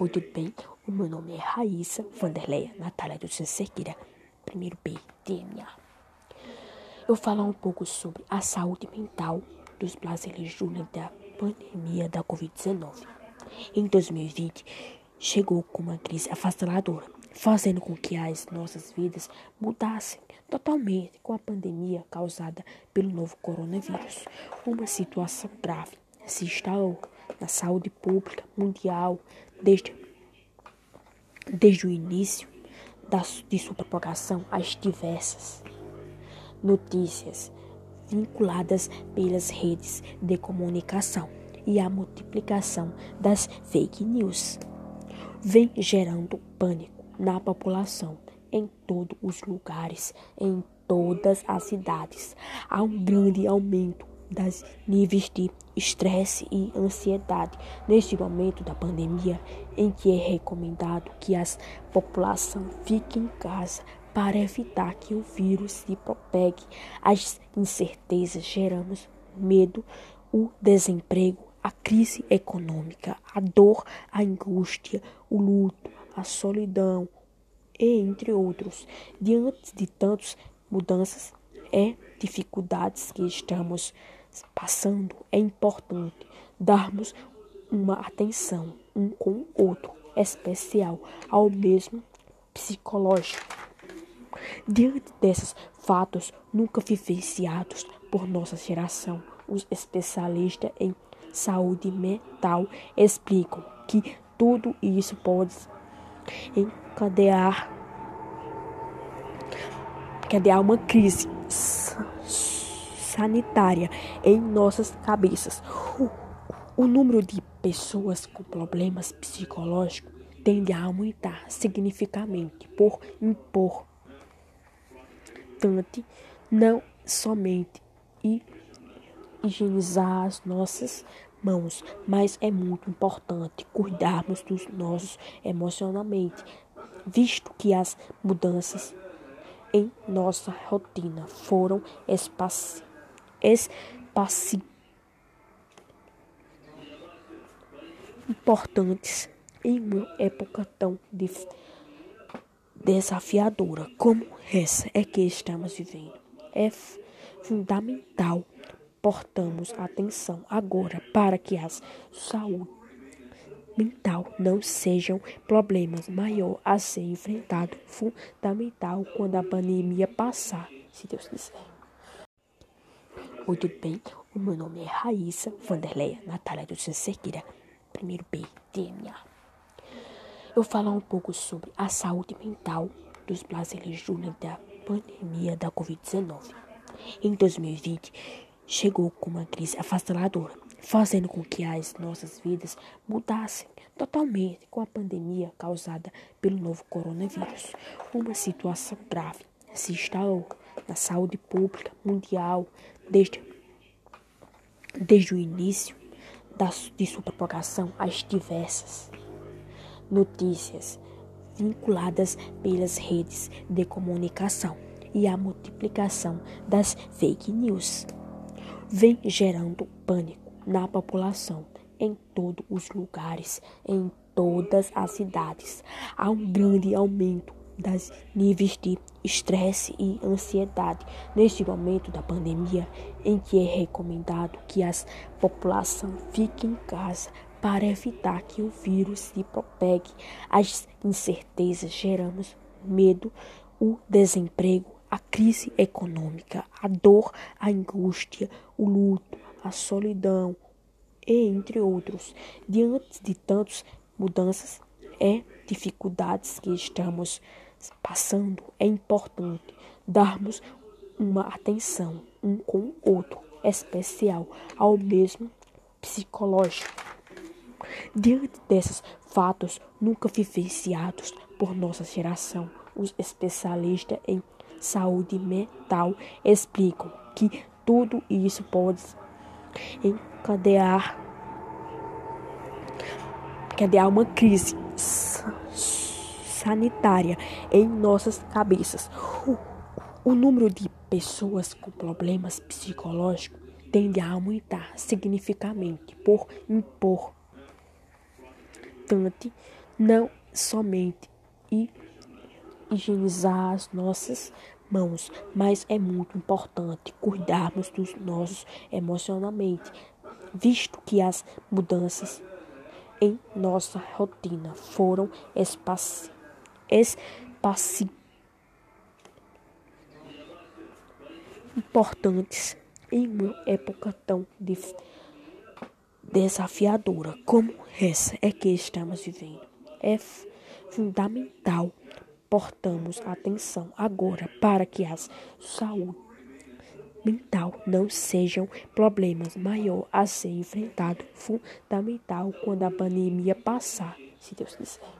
Oi, tudo bem? O meu nome é Raíssa Vanderleia Natália do Cerqueira, primeiro B, DNA. Eu vou falar um pouco sobre a saúde mental dos brasileiros durante a pandemia da Covid-19. Em 2020, chegou com uma crise avassaladora, fazendo com que as nossas vidas mudassem totalmente com a pandemia causada pelo novo coronavírus. Uma situação grave se instalou na saúde pública mundial desde, desde o início da, de sua propagação às diversas notícias vinculadas pelas redes de comunicação e a multiplicação das fake news vem gerando pânico na população em todos os lugares, em todas as cidades. Há um grande aumento das níveis de estresse e ansiedade neste momento da pandemia, em que é recomendado que a população fique em casa para evitar que o vírus se propague. As incertezas geramos medo, o desemprego, a crise econômica, a dor, a angústia, o luto, a solidão, e entre outros. Diante de tantas mudanças e dificuldades que estamos passando, é importante darmos uma atenção um com o outro, especial ao mesmo psicológico. Diante desses fatos nunca vivenciados por nossa geração, os especialistas em saúde mental explicam que tudo isso pode encadear, encadear uma crise sanitária em nossas cabeças. O, o número de pessoas com problemas psicológicos tende a aumentar significativamente por impor tanto não somente higienizar as nossas mãos, mas é muito importante cuidarmos dos nossos emocionalmente, visto que as mudanças em nossa rotina foram espaci espaci importantes em uma época tão desafiadora como essa é que estamos vivendo. É fundamental portamos atenção agora para que a saúde mental não sejam problemas maior a ser enfrentado, fundamental quando a pandemia passar, se Deus quiser. Tudo bem? O meu nome é Raíssa Vanderleia Natália do Cerqueira, primeiro B, DNA. Eu falar um pouco sobre a saúde mental dos brasileiros durante a pandemia da Covid-19. Em 2020, chegou com uma crise avassaladora, fazendo com que as nossas vidas mudassem totalmente com a pandemia causada pelo novo coronavírus. Uma situação grave se instalou na saúde pública mundial desde, desde o início da, de sua propagação às diversas notícias vinculadas pelas redes de comunicação e a multiplicação das fake news vem gerando pânico na população em todos os lugares, em todas as cidades. Há um grande aumento das níveis de estresse e ansiedade neste momento da pandemia, em que é recomendado que a população fique em casa para evitar que o vírus se propague. As incertezas geramos medo, o desemprego, a crise econômica, a dor, a angústia, o luto, a solidão, e entre outros. Diante de tantas mudanças e dificuldades que estamos passando, é importante darmos uma atenção um com o outro, especial ao mesmo psicológico. Diante desses fatos nunca vivenciados por nossa geração, os especialistas em saúde mental explicam que tudo isso pode encadear, encadear uma crise sanitária em nossas cabeças. O, o número de pessoas com problemas psicológicos tende a aumentar significativamente por impor tanto não somente higienizar as nossas mãos, mas é muito importante cuidarmos dos nossos emocionalmente, visto que as mudanças em nossa rotina foram espaci espaci importantes em uma época tão desafiadora como essa é que estamos vivendo. É fundamental portamos atenção agora para que a saúde mental não sejam problemas maior a ser enfrentado fundamental quando a pandemia passar, se Deus quiser.